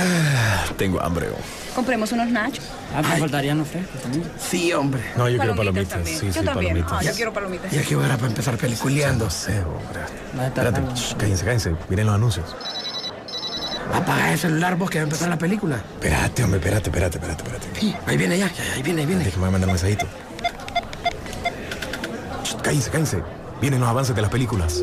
Ah, tengo hambre. Compremos unos nachos. Ah, me faltarían los frescos también. Sí, hombre. No, yo quiero Palomitas también. Sí, yo sí, también. palomitas. Ah, yo quiero palomitas. Ya que hora para empezar peliculeando. No sé, hombre. Estar Espérate, shh, cállense, cállense. Miren los anuncios. Apaga el celular vos que va a empezar la película. Espérate, hombre, espérate, espérate, espérate, espérate. Sí, ahí viene ya, ya, ahí viene, ahí viene. Déjame mandar un mensajito. Shh, Cállense, cállense. Vienen los avances de las películas.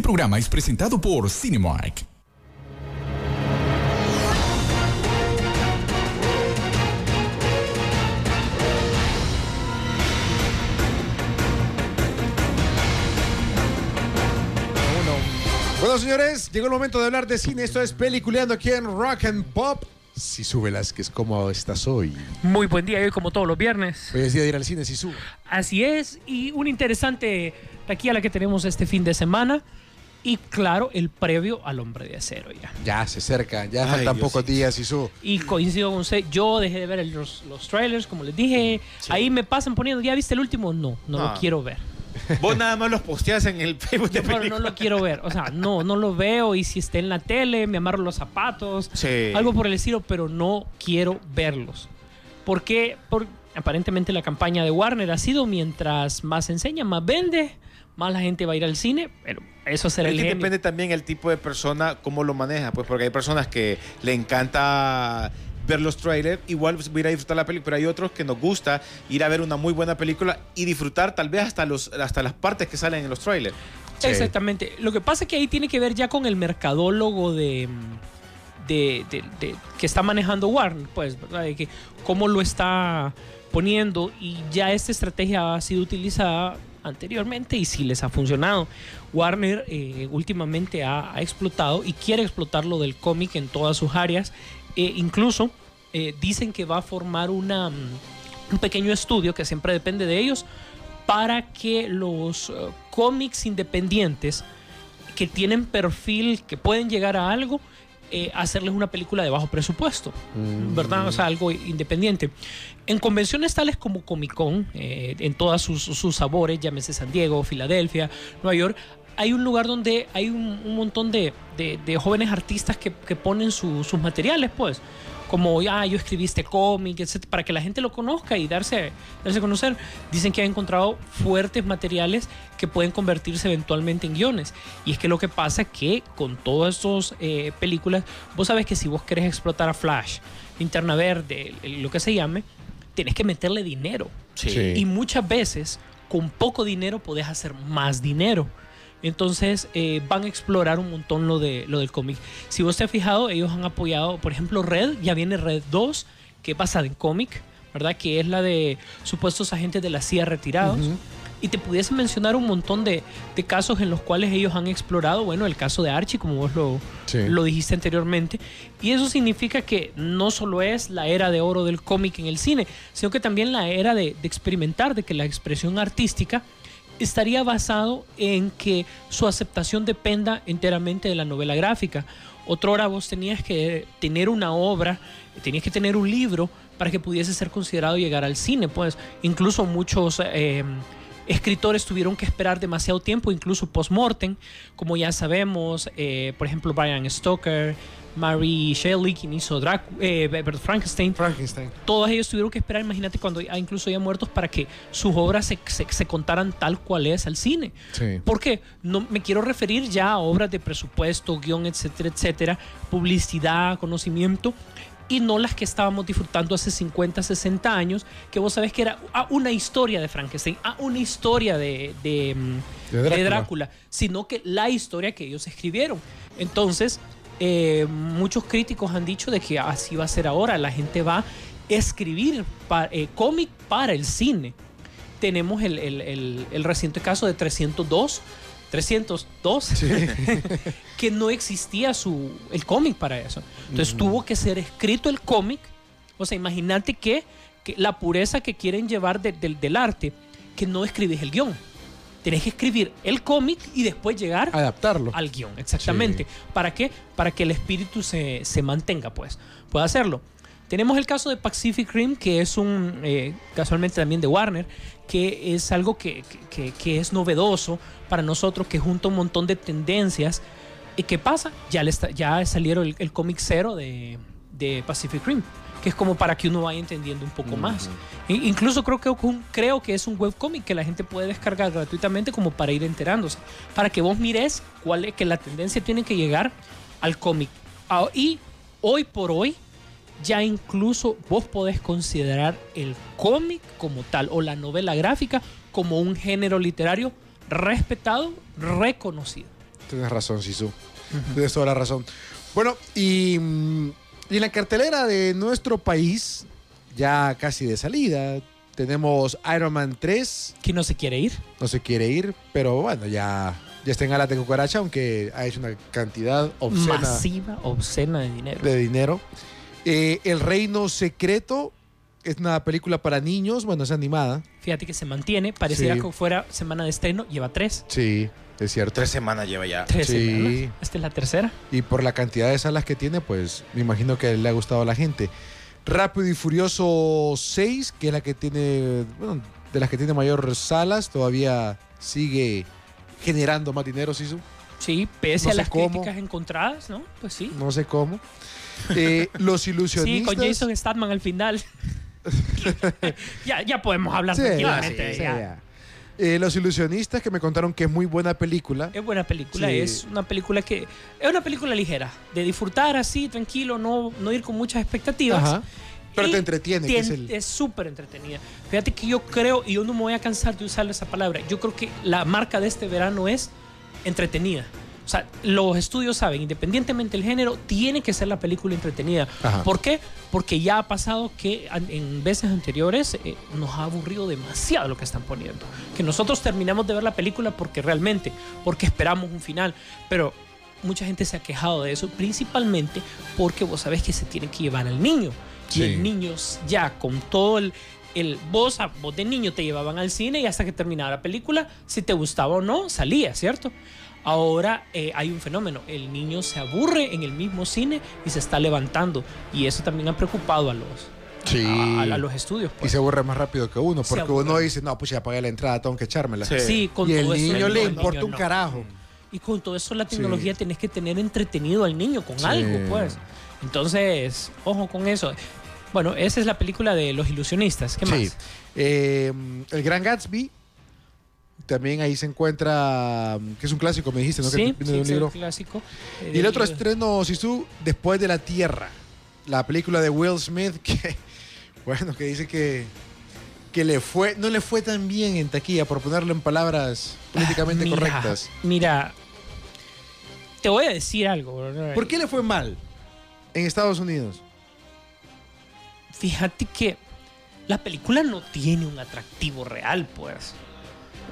Este programa es presentado por Cinemark. Bueno, señores, llegó el momento de hablar de cine. Esto es Peliculeando aquí en Rock and Pop. Sisu Velázquez, ¿cómo estás hoy? Muy buen día, hoy como todos los viernes. Hoy es día de ir al cine, Sisu. Así es, y una interesante taquilla que tenemos este fin de semana. Y claro, el previo al hombre de acero ya. Ya se acerca, ya Ay, faltan Dios, pocos sí. días, Sisu. Y coincido con usted, yo dejé de ver el- los, los trailers, como les dije. Ahí me pasan poniendo, ¿ya viste el último? No, no Ah. lo quiero ver. Vos nada más los posteas en el Facebook de pero no lo quiero ver. O sea, no, no lo veo. Y si está en la tele, me amarro los zapatos. Sí. Algo por el estilo, pero no quiero verlos. ¿Por qué? Por, aparentemente la campaña de Warner ha sido mientras más enseña, más vende, más la gente va a ir al cine. Pero eso será Es el que depende también el tipo de persona, cómo lo maneja, pues porque hay personas que le encanta ver los trailers, igual pues, ir a disfrutar la película, pero hay otros que nos gusta ir a ver una muy buena película y disfrutar tal vez hasta, los, hasta las partes que salen en los trailers. Exactamente. Lo que pasa es que ahí tiene que ver ya con el mercadólogo de, de, de- de- que está manejando Warner, pues, ¿verdad? De que cómo lo está poniendo y ya esta estrategia ha sido utilizada anteriormente y sí les ha funcionado. Warner eh, últimamente ha, explotado y quiere explotar lo del cómic en todas sus áreas. Eh, incluso eh, dicen que va a formar una, mm, un pequeño estudio que siempre depende de ellos para que los cómics independientes que tienen perfil, que pueden llegar a algo, eh, hacerles una película de bajo presupuesto, ¿verdad? O sea, algo independiente. En convenciones tales como Comic Con, eh, en todos sus, sus sabores, llámese San Diego, Filadelfia, Nueva York, hay un lugar donde hay un, un montón de, de- de jóvenes artistas que, que ponen su- sus materiales, pues. Como, ah, yo escribí este cómic, etc., para que la gente lo conozca y darse, darse a conocer. Dicen que han encontrado fuertes materiales que pueden convertirse eventualmente en guiones. Y es que lo que pasa es que con todas estas eh, películas, vos sabes que si vos querés explotar a Flash, Linterna Verde, lo que se llame, tienes que meterle dinero. Sí. Y muchas veces, con poco dinero, podés hacer más dinero. Entonces eh, van a explorar un montón lo, de, lo del cómic. Si vos te has fijado, ellos han apoyado, por ejemplo, Red, ya viene Red 2, que basada en cómic, ¿verdad? Que es la de supuestos agentes de la CIA retirados. Y te pudiese mencionar un montón de, de casos en los cuales ellos han explorado, bueno, el caso de Archie, como vos lo, Sí. lo dijiste anteriormente. Y eso significa que no solo es la era de oro del cómic en el cine, sino que también la era de, de experimentar, de que la expresión artística estaría basado en que su aceptación dependa enteramente de la novela gráfica. Otra hora vos tenías que tener una obra, tenías que tener un libro para que pudiese ser considerado llegar al cine. Pues incluso muchos eh, escritores tuvieron que esperar demasiado tiempo, incluso post-mortem, como ya sabemos, eh, por ejemplo, Brian Stoker, Mary Shelley, quien hizo Drac eh, Frankenstein, Frankenstein. todos ellos tuvieron que esperar, imagínate cuando ya incluso ya muertos, para que sus obras se, se- se contaran tal cual es al cine. Sí. Porque no me quiero referir ya a obras de presupuesto, guion, etcétera, etcétera, publicidad, conocimiento, y no las que estábamos disfrutando hace 50, 60 años, que vos sabés que era ah, una historia de Frankenstein, ah, una historia de, de, mm, De de Drácula. Drácula, sino que la historia que ellos escribieron. Entonces, eh, muchos críticos han dicho de que así va a ser ahora, la gente va a escribir pa- eh, cómic para el cine. tenemos el, el- el- el reciente caso de 302, 302, que no existía su, el cómic para eso. Entonces tuvo que ser escrito el cómic. O sea, imagínate que, que la pureza que quieren llevar de- del- del arte, que no escribes el guion. Tenés que escribir el cómic y después llegar Adaptarlo. al guion, exactamente. ¿Para qué? Para que el espíritu se, se mantenga, pues. Puede hacerlo. Tenemos el caso de Pacific Rim, que es un, eh, casualmente también de Warner, que es algo que, que- que es novedoso para nosotros, que junta un montón de tendencias. ¿Y qué pasa? Ya, le está- ya salieron el, el cómic cero de, de Pacific Rim, que es como para que uno vaya entendiendo un poco más. I- incluso creo que, creo que es un webcómic que la gente puede descargar gratuitamente como para ir enterándose, para que vos mires cuál es que la tendencia tiene que llegar al cómic. Ah, Y hoy por hoy ya incluso vos podés considerar el cómic como tal o la novela gráfica como un género literario respetado, reconocido. Tienes razón, Sisu. Tienes toda la razón. Bueno, y, mm, y en la cartelera de nuestro país, ya casi de salida, tenemos Iron Man 3. ¿Quién no se quiere ir? No se quiere ir, pero bueno, ya, ya está en alas de cucaracha, aunque ha hecho una cantidad obscena Masiva, obscena de dinero. de dinero. Eh, El Reino Secreto es una película para niños, bueno, es animada. Fíjate que se mantiene, pareciera Sí. que fuera semana de estreno, lleva tres. Sí, es cierto. Tres semanas lleva ya. Tres Sí. semanas. Esta es la tercera. Y por la cantidad de salas que tiene, pues me imagino que le ha gustado a la gente. Rápido y Furioso 6, que es la que tiene, bueno, de las que tiene mayor salas, todavía sigue generando más dinero, Sisu. Sí, pese No a las cómo. críticas encontradas, ¿no? Pues sí. No sé cómo. Eh, Los Sí, ilusionistas. con Jason Statham al final. ya, ya podemos hablar Sí, tranquilamente. sí, ya. ya. Eh, Los ilusionistas, que me contaron que es muy buena película. Es buena película, Sí. es una película que es una película ligera, de disfrutar así, tranquilo, no, no ir con muchas expectativas. Ajá. Pero Y te entretiene, que te- es el- es súper entretenida. Fíjate que yo creo, y yo no me voy a cansar de usar esa palabra, yo creo que la marca de este verano es entretenida. O sea, los estudios saben, independientemente del género, tiene que ser la película entretenida. Ajá. ¿Por qué? Porque ya ha pasado que en veces anteriores eh, nos ha aburrido demasiado lo que están poniendo. Que nosotros terminamos de ver la película porque realmente, porque esperamos un final. Pero mucha gente se ha quejado de eso, principalmente porque vos sabés que se tiene que llevar al niño. Sí. Y el niño ya con todo el... el vos, a- vos de niño te llevaban al cine y hasta que terminaba la película, si te gustaba o no, salía, ¿cierto? Ahora eh, hay un fenómeno, el niño se aburre en el mismo cine y se está levantando y eso también ha preocupado a los, Sí. a, a- a los estudios. Y pues. se aburre más rápido que uno, porque uno dice, no, pues ya pagué la entrada, tengo que echármela. Sí. Sí, con y el todo eso, niño le importa niño un no. carajo. Y con todo eso la Sí. tecnología tenés que tener entretenido al niño con Sí. algo, pues. Entonces, ojo con eso. Bueno, esa es la película de los ilusionistas. ¿Qué Sí. más? Eh, el Gran Gatsby. También ahí se encuentra, que es un clásico, me dijiste, ¿no? Sí, que un es el libro. clásico. Eh, Y el otro del- estreno, Sisu, Después de la Tierra. La película de Will Smith, que, bueno, que dice que, que le fue, no le fue tan bien en taquilla, por ponerlo en palabras políticamente Mira, correctas. Mira, te voy a decir algo. ¿Por qué le fue mal en Estados Unidos? Fíjate que la película no tiene un atractivo real, pues.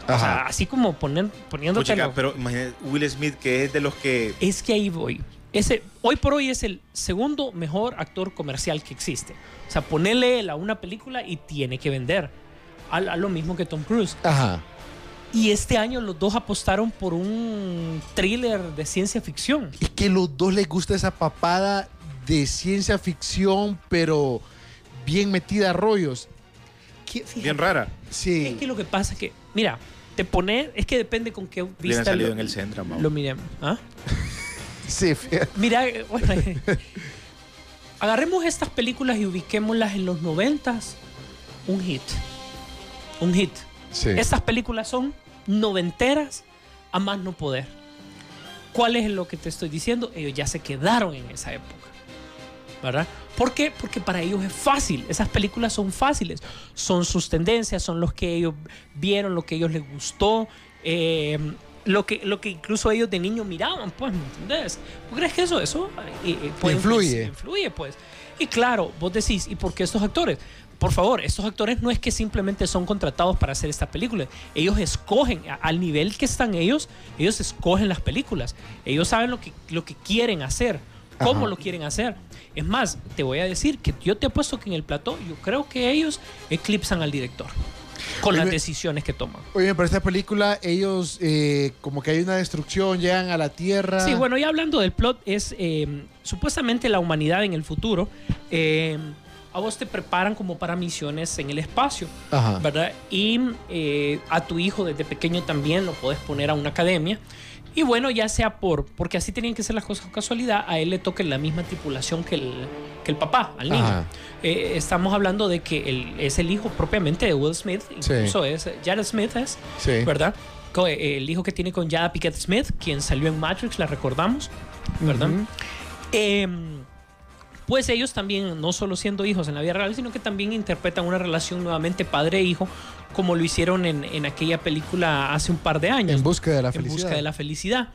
O sea, así como poner, poniéndote Puchica, pero imagínate Will Smith, que es de los que. Es que ahí voy. Ese, hoy por hoy es el segundo mejor actor comercial que existe. O sea, ponerle él a una película y tiene que vender. A, a lo mismo que Tom Cruise. Ajá. Y este año los dos apostaron por un thriller de ciencia ficción. Es que los dos les gusta esa papada de ciencia ficción, pero bien metida a rollos. Fíjate, Bien rara. Sí. Es que lo que pasa es que, mira, te pone, es que depende con qué vista salido lo, en el centro, Mau. lo miremos. ¿Ah? Sí, fíjate. Mira, eh, bueno, eh, agarremos estas películas y ubiquémoslas en los noventas. Un hit. Un hit. Sí. Estas películas son noventeras a más no poder. ¿Cuál es lo que te estoy diciendo? Ellos ya se quedaron en esa época. ¿Verdad? ¿Por qué? Porque para ellos es fácil. Esas películas son fáciles. Son sus tendencias, son los que ellos vieron, lo que ellos les gustó. eh, lo que, lo que incluso ellos de niño miraban, pues, ¿me entendés? ¿Tú crees que eso, eso eh, eh, puede Influye. Influye, pues. Y claro, vos decís, ¿y por qué estos actores? por favor, estos actores no es que simplemente son contratados para hacer esta película. Ellos escogen, al nivel que están ellos, ellos escogen las películas. Ellos saben lo que, lo que quieren hacer, cómo Ajá. lo quieren hacer. Es más, te voy a decir que yo te apuesto que en el plató, yo creo que ellos eclipsan al director con Oye, las decisiones que toman. Oye, pero esta película, ellos eh, como que hay una destrucción, llegan a la Tierra. Sí, bueno, ya hablando del plot, es eh, supuestamente la humanidad en el futuro. eh, a vos te preparan como para misiones en el espacio, Ajá. ¿verdad? Y eh, a tu hijo desde pequeño también lo puedes poner a una academia. Y bueno, ya sea por, porque así tenían que ser las cosas con casualidad, a él le toca la misma tripulación que el, que el papá, al niño. Eh, estamos hablando de que él es el hijo propiamente de Will Smith, Sí. incluso es Jared Smith, es, Sí. ¿verdad? Eh, El hijo que tiene con Jada Pickett Smith, quien salió en Matrix, la recordamos, ¿verdad? Em, pues ellos también, no solo siendo hijos en la vida real, sino que también interpretan una relación nuevamente padre-hijo, como lo hicieron en, en aquella película hace un par de años. En busca de la En felicidad. busca de la felicidad.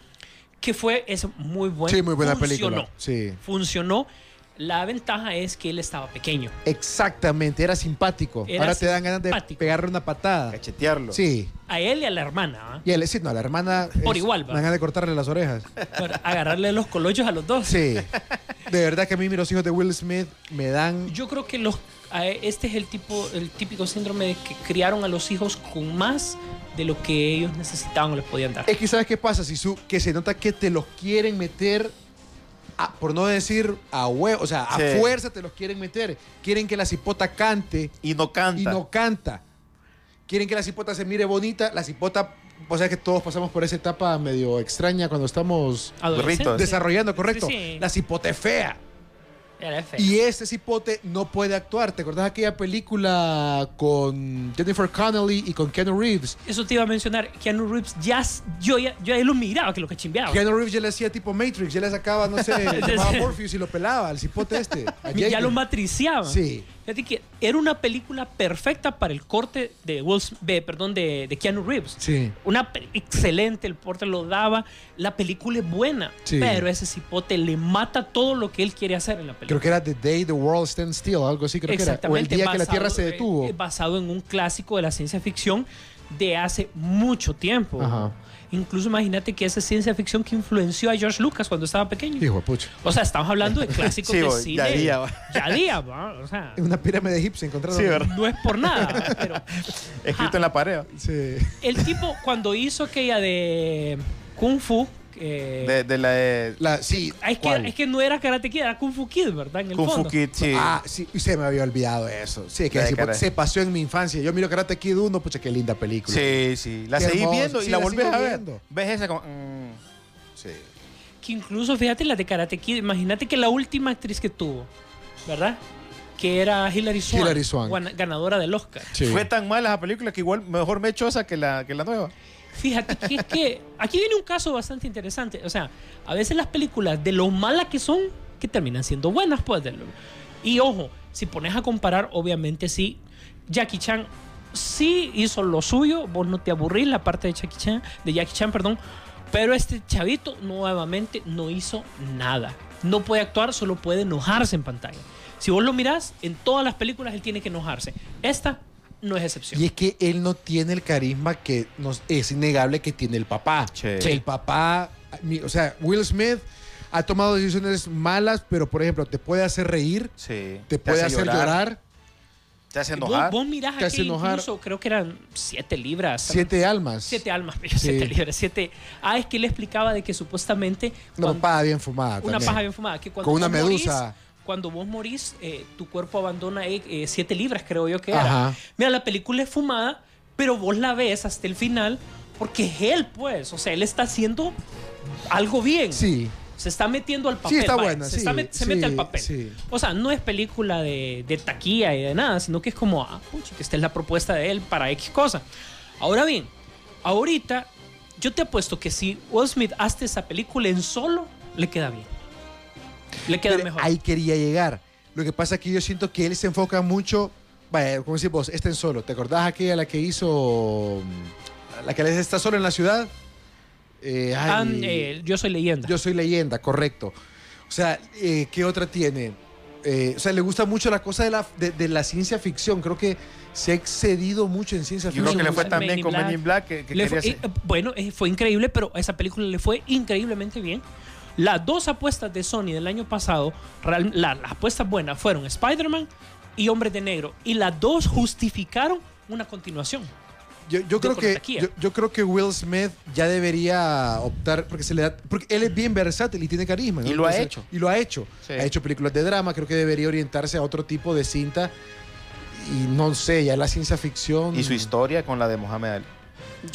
Que fue, es muy buena. Sí, muy buena funcionó, película. Sí. Funcionó. La ventaja es que él estaba pequeño. Exactamente, era simpático. Era Ahora te dan ganas de pegarle una patada. Cachetearlo. Sí. A él y a la hermana. ¿ah? Y él, sí, no, a la hermana. Por es- igual, va. dan ganas de cortarle las orejas. Agarrarle los colochos a los dos. Sí. De verdad que a mí los hijos de Will Smith me dan. Yo creo que los, este es el tipo, el típico síndrome de que criaron a los hijos con más de lo que ellos necesitaban o les podían dar. Es que sabes qué pasa, si su, que se nota que te los quieren meter, a- por no decir a huevo, o sea, a Sí. fuerza te los quieren meter. Quieren que la cipota cante Y no canta. y no canta. Quieren que la cipota se mire bonita. La cipota, o sea que todos pasamos por esa etapa medio extraña cuando estamos desarrollando, correcto. Sí, sí. La cipote es fea. Y este cipote no puede actuar. ¿Te acordás aquella película con Jennifer Connelly y con Keanu Reeves? Eso te iba a mencionar. Keanu Reeves, ya, yo ya, yo ya lo miraba, que lo que chimbeaba. Keanu Reeves ya le hacía tipo Matrix, ya le sacaba, no sé, llamaba Morpheus y lo pelaba, al cipote este. ya lo matriciaba. Sí. Fíjate que era una película perfecta para el corte de, Will Smith- de- perdón, de, de Keanu Reeves. Sí. Una excelente, el porte lo daba. La película es buena, Sí. pero ese cipote le mata todo lo que él quiere hacer en la película. Creo que era The Day the World Stands Still, algo así creo que era. O el día que la Tierra se basado, detuvo. eh, basado en un clásico de la ciencia ficción de hace mucho tiempo. Ajá. Incluso imagínate que esa ciencia ficción que influenció a George Lucas cuando estaba pequeño. Hijo de pucha. O sea, estamos hablando de clásicos Sí, de cine. ya día, va. Ya día, va, O sea, una pirámide egipcia encontraron. Sí, ¿verdad? no es por nada, pero Escrito en la pared. Sí. el tipo cuando hizo aquella de Kung Fu, eh, De, de la de La, sí. es, que, es que no era Karate Kid, era Kung Fu Kid, ¿verdad? En el Kung Fu. Kid, sí. Ah, sí, y se me había olvidado eso. Sí, que La se, pasó en mi infancia. Yo miro Karate Kid 1, pucha, qué linda película. Sí, sí. La Qué seguís hermoso. viendo y Sí, la la volvés a ver. viendo. ¿Ves esa como.? mm, Sí. Que incluso, fíjate, la de Karate Kid, imagínate que la última actriz que tuvo, ¿verdad? Que era Hilary Swank, Hilary Swank. guana- ganadora del Oscar. Sí. Fue tan mala esa película que igual mejor me chosa que la, que la nueva. Fíjate que aquí viene un caso bastante interesante. O sea, a veces las películas, de lo malas que son, que terminan siendo buenas, pues. de Y ojo, si pones a comparar, obviamente sí, Jackie Chan sí hizo lo suyo, vos no te aburrís la parte de Jackie Chan, de Jackie Chan, perdón, pero este chavito nuevamente no hizo nada. No puede actuar, solo puede enojarse en pantalla. Si vos lo mirás, en todas las películas él tiene que enojarse. Esta no es excepción. Y es que él no tiene el carisma que nos, es innegable que tiene el papá. Sí. El papá, mi- o sea, Will Smith ha tomado decisiones malas, pero por ejemplo, te puede hacer reír, Sí. te puede hace hacer llorar. Te hace Vos, enojar. vos mirás Te hace aquí enojar. incluso, creo que eran siete libras. Siete almas. Siete almas, pero Sí. siete libras, siete. Ah, es que él explicaba de que supuestamente Una cuando- paja bien fumada. una también. paja bien fumada, que cuando Con una vos morís- medusa. Cuando vos morís, eh, tu cuerpo abandona eh, eh, siete libras, creo yo que era. Ajá. Mira, la película es fumada, pero vos la ves hasta el final porque es él, pues. O sea, él está haciendo algo bien. Sí. Se está metiendo al papel. Sí, está buena, Se, sí, está met- se sí, mete al papel. sí. O sea, no es película de, de taquilla y de nada, sino que es como, ah, pucha, que esta es la propuesta de él para X cosa. Ahora bien, ahorita yo te apuesto que si Will Smith hace esa película en solo, le queda bien. Le queda Pero mejor. Ahí quería llegar. Lo que pasa es que yo siento que él se enfoca mucho. Vaya, como decís vos, está en solo. ¿Te acordás aquella la que hizo. mm, La que está solo en la ciudad? Eh, ay, eh, yo soy leyenda. Yo soy leyenda, correcto. O sea, eh, ¿qué otra tiene? eh, o sea, le gusta mucho la cosa de la, de, de la ciencia ficción. Creo que se ha excedido mucho en ciencia Yo creo ficción. que le fue bien con. Men in Black que, que fue- eh, bueno, eh, fue increíble, pero a esa película le fue increíblemente bien. Las dos apuestas de Sony del año pasado, real- la- las apuestas buenas fueron Spider-Man y Hombres de Negro. Y las dos justificaron una continuación. Yo, yo creo que yo, yo creo que Will Smith ya debería optar porque se le da porque él es bien versátil y tiene carisma ¿no? Y lo ha hecho. y lo ha hecho Sí. ha hecho películas de drama creo que debería orientarse a otro tipo de cinta y no sé ya la ciencia ficción Y su historia con la de Mohamed Ali.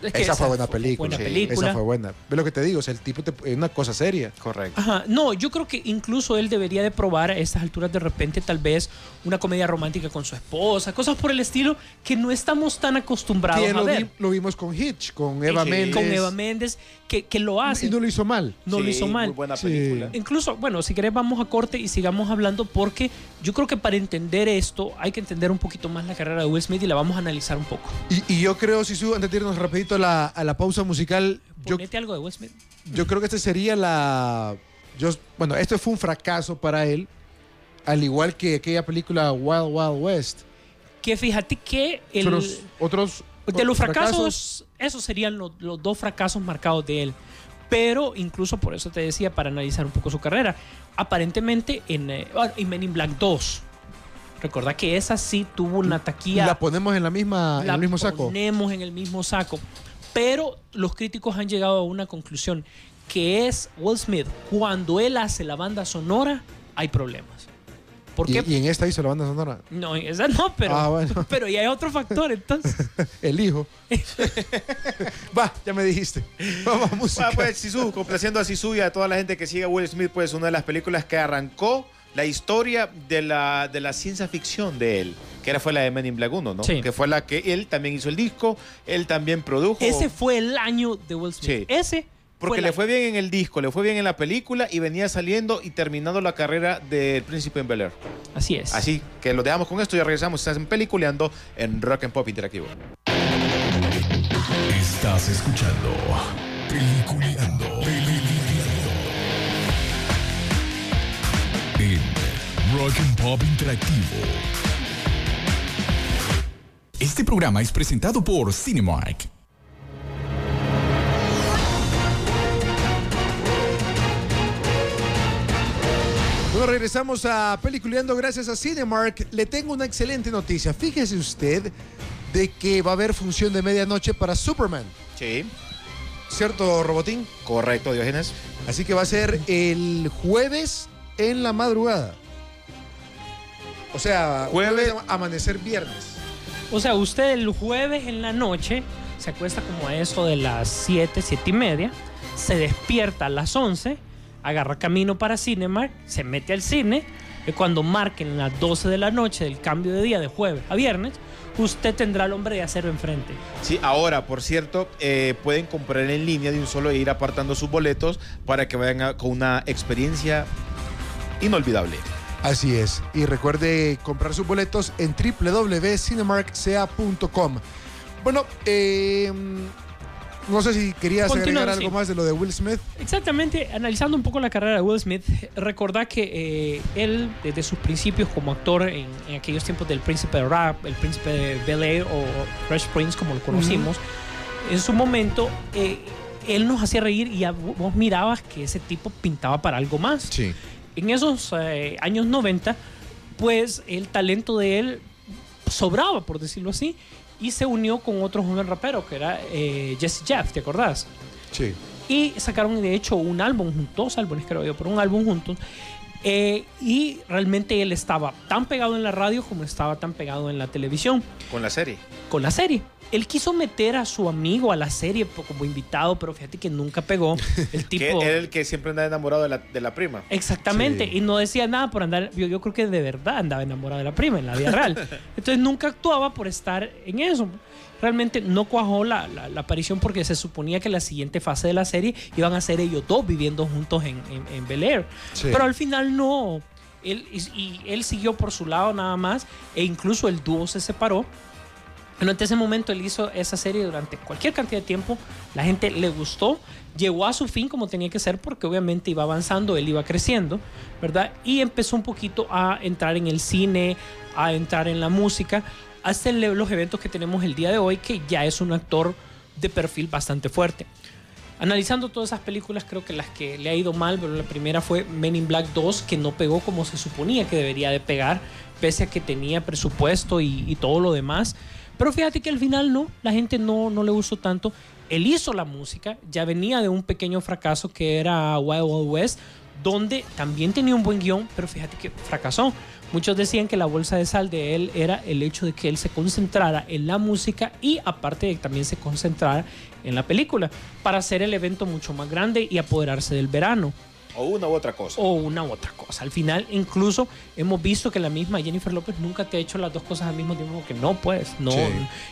Es que esa fue buena película Buena Sí, película. esa fue buena ve lo que te digo o sea el tipo es una cosa seria Correcto. Ajá, no, yo creo que incluso él debería de probar a estas alturas de repente tal vez una comedia romántica con su esposa, cosas por el estilo que no estamos tan acostumbrados que a lo, ver. vi- lo vimos con Hitch con Eva Sí. Méndez Con Eva Méndez, que, que lo hace. y no lo hizo mal no lo hizo mal. Muy buena Sí. película. Incluso, bueno, si querés vamos a corte y sigamos hablando porque yo creo que para entender esto hay que entender un poquito más la carrera de Will Smith y la vamos a analizar un poco. y, y yo creo Sisu antes de irnos rapidito a la, a la pausa musical yo, Ponete algo de Smith. Yo creo que este sería la. Yo, bueno, esto fue un fracaso para él, al igual que aquella película Wild Wild West. Que fíjate que el, Otros, otros de los fracasos, esos serían los, los dos fracasos marcados de él. Pero incluso por eso te decía, para analizar un poco su carrera, aparentemente en, eh, en Men in Black 2, recordá que esa sí tuvo una taquilla. la ponemos en la misma, en la el mismo saco. ponemos en el mismo saco. Pero los críticos han llegado a una conclusión, que es Will Smith, cuando él hace la banda sonora, hay problemas. ¿Por Y, qué? y en esta hizo la banda sonora. No, en esa no, pero, Ah, bueno. pero ya hay otro factor, entonces. El hijo. Va, ya me dijiste. Vamos a música. Ah, pues Sisu, complaciendo a Sisu y a toda la gente que sigue a Will Smith, pues una de las películas que arrancó la historia de la, de la ciencia ficción de él, que era fue la de Men in Black 1, ¿no? Sí. Que fue la que él también hizo el disco, él también produjo. Ese fue el año de Will Smith. Sí. Ese Porque fue le fue bien en el disco, le fue bien en la película y venía saliendo y terminando la carrera del Príncipe en Bel Air. Así es. Así que lo dejamos con esto y ya regresamos. Estás en Peliculeando en Rock and Pop Interactivo. Estás escuchando. Peliculeando. Rock and Pop Interactivo. Este programa es presentado por Cinemark. Bueno, regresamos a Peliculeando gracias a Cinemark. Le tengo una excelente noticia. Fíjese usted de que va a haber función de medianoche para Superman. Sí, ¿Cierto, Robotín? correcto, Diógenes. Así que va a ser el jueves en la madrugada. O sea, Jueves- jueves amanecer viernes. O sea, usted el jueves en la noche se acuesta como a eso de las 7, 7 y media, se despierta a las 11, agarra camino para Cinemark, se mete al cine, y cuando marquen las 12 de la noche del cambio de día de jueves a viernes, usted tendrá al hombre de acero enfrente. Sí, ahora, por cierto, eh, pueden comprar en línea de un solo e ir apartando sus boletos para que vayan a- con una experiencia inolvidable. Así es. Y recuerde comprar sus boletos en www.cinemarkca.com. Bueno, eh, no sé si querías Continúa, agregar algo sí. más de lo de Will Smith. Exactamente, analizando un poco la carrera de Will Smith, recordá que eh, él, desde sus principios como actor en, en aquellos tiempos del Príncipe de Rap, el Príncipe de Bel Air o Fresh Prince, como lo conocimos, en su momento eh, él nos hacía reír y vos mirabas que ese tipo pintaba para algo más. Sí. En esos eh, años 90, pues el talento de él sobraba, por decirlo así, y se unió con otro joven rapero que era eh, Jesse Jeff, ¿te acordás? Sí. Y sacaron de hecho un álbum juntos, dos álbumes creo yo, pero un álbum juntos. Eh, y realmente él estaba tan pegado en la radio como estaba tan pegado en la televisión Con la serie. con la serie. Él quiso meter a su amigo a la serie como invitado, pero fíjate que nunca pegó. El Que tipo... era el que siempre andaba enamorado de la, de la prima. Exactamente, Sí. y no decía nada por andar, yo, yo creo que de verdad andaba enamorado de la prima en la vida real. Entonces nunca actuaba por estar en eso. Realmente no cuajó la, la- la aparición porque se suponía que la siguiente fase de la serie iban a ser ellos dos viviendo juntos en, en, en Bel Air. Sí. Pero al final no. Él, y, y él siguió por su lado nada más e incluso el dúo se separó Durante ese momento él hizo esa serie durante cualquier cantidad de tiempo. La gente le gustó. Llegó a su fin como tenía que ser porque obviamente iba avanzando, él iba creciendo, ¿verdad? Y empezó un poquito a entrar en el cine, a entrar en la música, hasta el- los eventos que tenemos el día de hoy, que ya es un actor de perfil bastante fuerte. Analizando todas esas películas, creo que las que le ha ido mal, pero la primera fue Men in Black 2, que no pegó como se suponía que debería de pegar, pese a que tenía presupuesto y, y todo lo demás. Pero fíjate que al final no, la gente no, no le gustó tanto. Él hizo la música, ya venía de un pequeño fracaso que era Wild Wild West, donde también tenía un buen guion, pero fíjate que fracasó. Muchos decían que la bolsa de sal de él era el hecho de que él se concentrara en la música y aparte de que también se concentrara en la película para hacer el evento mucho más grande y apoderarse del verano O una u otra cosa. o una u otra cosa. Al final, incluso hemos visto que la misma Jennifer López nunca te ha hecho las dos cosas al mismo tiempo, que no, pues, no. Sí.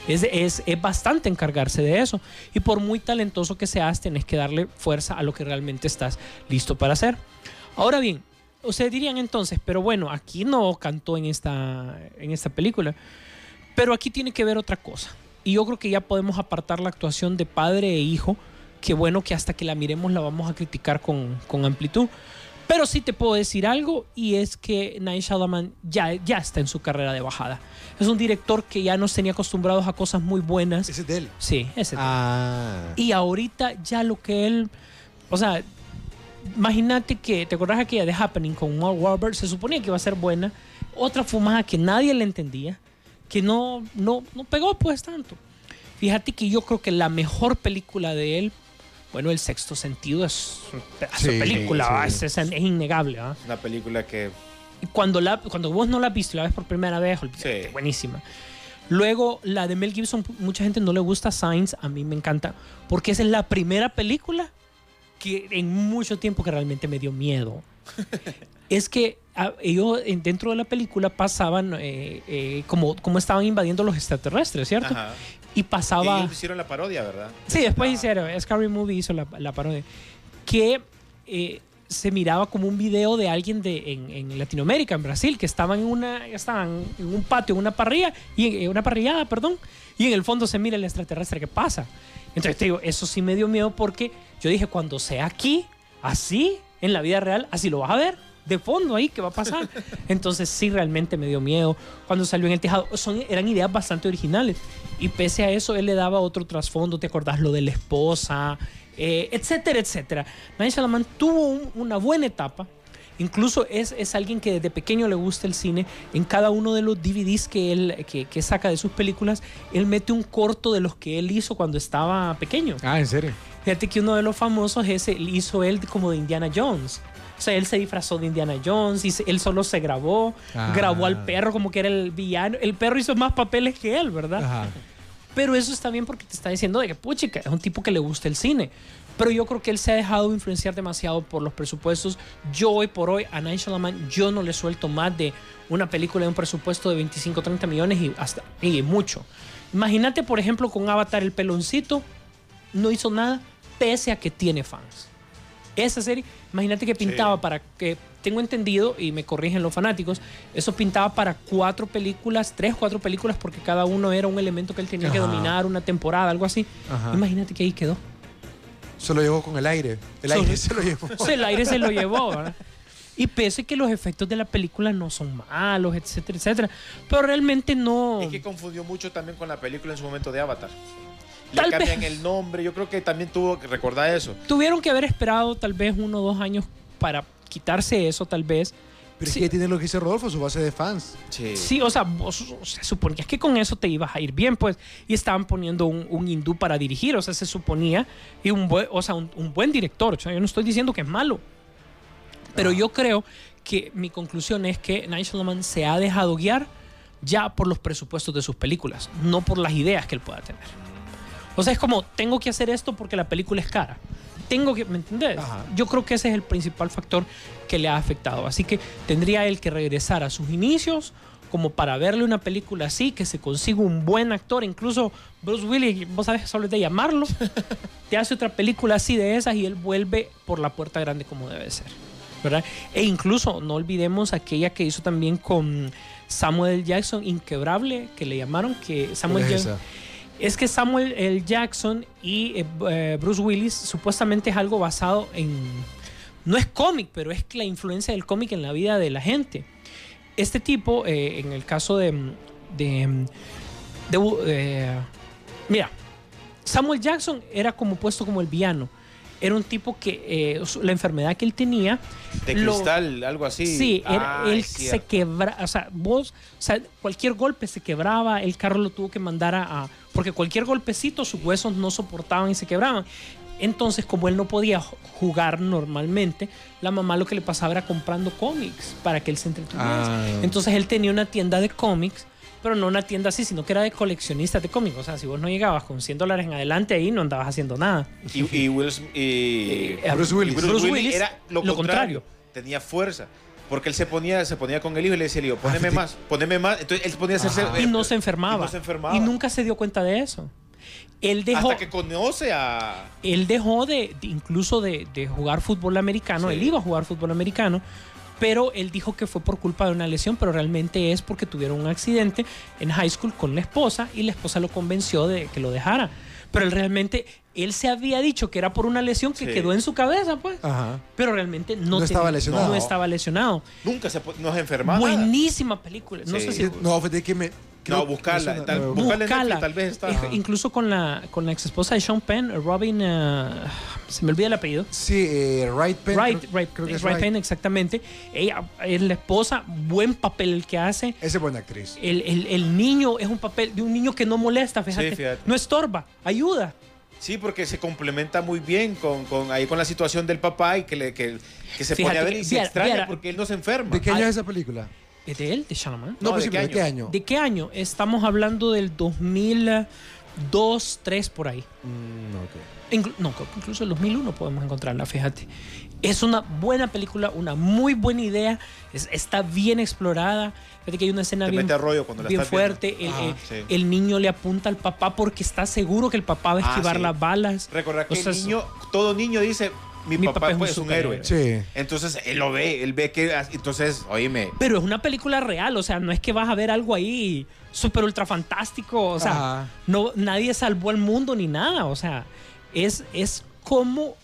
Es, es, es bastante encargarse de eso. Y por muy talentoso que seas, tenés que darle fuerza a lo que realmente estás listo para hacer. Ahora bien, ustedes dirían entonces, pero bueno, aquí no cantó en esta, en esta película. Pero aquí tiene que ver otra cosa. Y yo creo que ya podemos apartar la actuación de padre e hijo, que bueno que hasta que la miremos la vamos a criticar con, con amplitud. Pero sí te puedo decir algo y es que Night Shyamalan ya, ya está en su carrera de bajada. Es un director que ya nos tenía acostumbrados a cosas muy buenas. Ese es de él. Sí, ese. Ah. Y ahorita ya lo que él, o sea, imagínate que, ¿te acordás aquella de Happening con Mark Wahlberg? Se suponía que iba a ser buena. Otra fumada que nadie le entendía, que no, no, no pegó pues tanto. Fíjate que yo creo que la mejor película de él, bueno, El Sexto Sentido es un pedazo de Sí, película, sí. Es, es- es innegable. ¿va? Una película que cuando, la, cuando vos no la has visto la ves por primera vez, olvídate, Sí. buenísima. Luego, la de Mel Gibson, mucha gente no le gusta Signs, a mí me encanta, porque esa es la primera película que en mucho tiempo que realmente me dio miedo. es que ah, ellos en- dentro de la película pasaban eh, eh, como, como estaban invadiendo los extraterrestres, ¿cierto? Ajá. Y Y pasaba... ellos hicieron la parodia, ¿verdad? Sí, después Ah. hicieron, Scary Movie hizo la, la parodia, que eh, se miraba como un video de alguien de, en, en Latinoamérica, en Brasil, que estaban en, una, estaban en un patio, en una parrilla, y en una parrillada, perdón, y en el fondo se mira el extraterrestre que pasa. Entonces te digo, eso sí me dio miedo porque yo dije, cuando sea aquí, así, en la vida real, así lo vas a ver. De fondo ahí, ¿qué va a pasar? Entonces sí realmente me dio miedo. Cuando salió en el tejado, son, eran ideas bastante originales. Y pese a eso, él le daba otro trasfondo, ¿te acordás? Lo de la esposa, eh, etcétera, etcétera. Shyamalan tuvo un- una buena etapa. Incluso es, es alguien que desde pequeño le gusta el cine. En cada uno de los DVDs que él que, que saca de sus películas, él mete un corto de los que él hizo cuando estaba pequeño. Ah, ¿en serio? Fíjate que uno de los famosos es, el- hizo él como de Indiana Jones. O sea, él se disfrazó de Indiana Jones y él solo se grabó, Ah. grabó al perro como que era el villano. El perro hizo más papeles que él, ¿verdad? Ajá. Pero eso está bien porque te está diciendo de que, puchica, es un tipo que le gusta el cine. Pero yo creo que él se ha dejado influenciar demasiado por los presupuestos. Yo hoy por hoy, a Night Shyamalan, yo no le suelto más de una película de un presupuesto de 25 30 millones y hasta y mucho. Imagínate, por ejemplo, con Avatar el peloncito, no hizo nada, pese a que tiene fans. Esa serie, imagínate que pintaba Sí. para que, tengo entendido, y me corrigen los fanáticos, eso pintaba para cuatro películas, tres, cuatro películas, porque cada uno era un elemento que él tenía que dominar, una temporada, algo así. Ajá. Imagínate que ahí quedó. Se lo llevó con el aire. El aire se lo llevó. O sea, el aire se lo llevó, ¿verdad? Y pese que los efectos de la película no son malos, etcétera, etcétera. Pero realmente no. Es que confundió mucho también con la película en su momento de Avatar. Le Tal cambian vez. el nombre. Yo creo que también tuvo que recordar eso. Tuvieron que haber esperado tal vez uno o dos años para quitarse eso, tal vez. Pero es Sí. que ya tiene lo que dice Rodolfo, su base de fans. Sí. Sí, o sea, vos o sea, suponías que con eso te ibas a ir bien, pues. Y estaban poniendo un, un hindú para dirigir, o sea, se suponía. Y un buen, o sea, un, un buen director. O sea, yo no estoy diciendo que es malo. Pero yo creo que mi conclusión es que Night Shyamalan se ha dejado guiar ya por los presupuestos de sus películas, no por las ideas que él pueda tener. O sea, es como, tengo que hacer esto porque la película es cara. Tengo que, ¿me entendés? Ajá. Yo creo que ese es el principal factor que le ha afectado. Así que tendría él que regresar a sus inicios como para verle una película así, que se consiga un buen actor, incluso Bruce Willis, vos sabes solo de llamarlo, te hace otra película así de esas y él vuelve por la puerta grande como debe ser. ¿verdad? E incluso no olvidemos aquella que hizo también con Samuel Jackson, Inquebrable, que le llamaron, que Samuel ¿Cuál es Jackson... Es que Samuel L. Jackson y eh, eh, Bruce Willis supuestamente es algo basado en... No es cómic, pero es la influencia del cómic en la vida de la gente. Este tipo, eh, en el caso de... de, mira, Samuel Jackson era como puesto como el villano. Era un tipo que eh, la enfermedad que él tenía... De lo- cristal, algo así. Sí, era- Ah, él se cierto. quebra, o sea, vos, o sea, cualquier golpe se quebraba, el carro lo tuvo que mandar a, a- porque cualquier golpecito sus huesos no soportaban y se quebraban. Entonces, como él no podía ju- jugar normalmente, la mamá lo que le pasaba era comprando cómics para que él se entretuviera. Ah. Entonces él tenía una tienda de cómics, pero no una tienda así, sino que era de coleccionistas de cómics. O sea, si vos no llegabas con 100 dólares en adelante ahí, no andabas haciendo nada. Y, y Will Smith- y- Eh, Bruce Willis. y Bruce, Bruce Willis Willis, era lo, lo contrario. contrario. Tenía fuerza. Porque él se ponía, se ponía con el hijo y le decía, le digo, poneme fíjate. más, poneme más. Entonces él se ponía a hacerse. Y no se enfermaba. Y no se enfermaba. Y nunca se dio cuenta de eso. Él dejó, Hasta que conoce a. él dejó de, de- incluso de, de jugar fútbol americano, Sí. él iba a jugar fútbol americano, pero él dijo que fue por culpa de una lesión, pero realmente es porque tuvieron un accidente en high school con la esposa y la esposa lo convenció de que lo dejara. Pero él realmente, él se había dicho que era por una lesión que Sí. quedó en su cabeza, pues. Ajá. Pero realmente no, No estaba lesionado. No estaba lesionado. Nunca se po- no se enfermaba. Buenísima película. No Sí. sé si... No, fíjate que me. No, buscarla. tal- buscarla tal vez está. Incluso con la, con la ex esposa de Sean Penn, Robin, eh, se me olvida el apellido. Sí, eh, Right Pen. Right, creo- right, creo que es es Right Right. Penn, exactamente. Ella es la esposa, buen papel el que hace. Esa es buena actriz. El, el- el niño es un papel de un niño que no molesta, fíjate. fíjate. No estorba, ayuda. Sí, porque se complementa muy bien con, con, ahí con la situación del papá y que, le, que, que se Fíjate pone a ver y se viera- extraña viera. porque él no se enferma. ¿De qué año es esa película? ¿Es de él? ¿De Chalamet? No, No, pues ¿de sí, qué pero ¿de qué año? ¿De qué año? Estamos hablando del 2002, 2003 por ahí. Mm, ok. Inclu- no, incluso en 2001 podemos encontrarla, fíjate. Es una buena película, una muy buena idea, es- está bien explorada. Fíjate que hay una escena Te bien, mete a rollo cuando la bien estás viendo. fuerte. El, Ajá, el- sí. el niño le apunta al papá porque está seguro que el papá va a Ah, esquivar sí. las balas. Recordar que O sea, el niño, todo niño dice, mi, papá, pues, es un héroe. Sí. Entonces él lo ve, él ve que, entonces, oíme, Pero es una película real, o sea, no es que vas a ver algo ahí súper ultra fantástico, o sea, Ajá. no, nadie salvó al mundo ni nada, o sea, es, es como,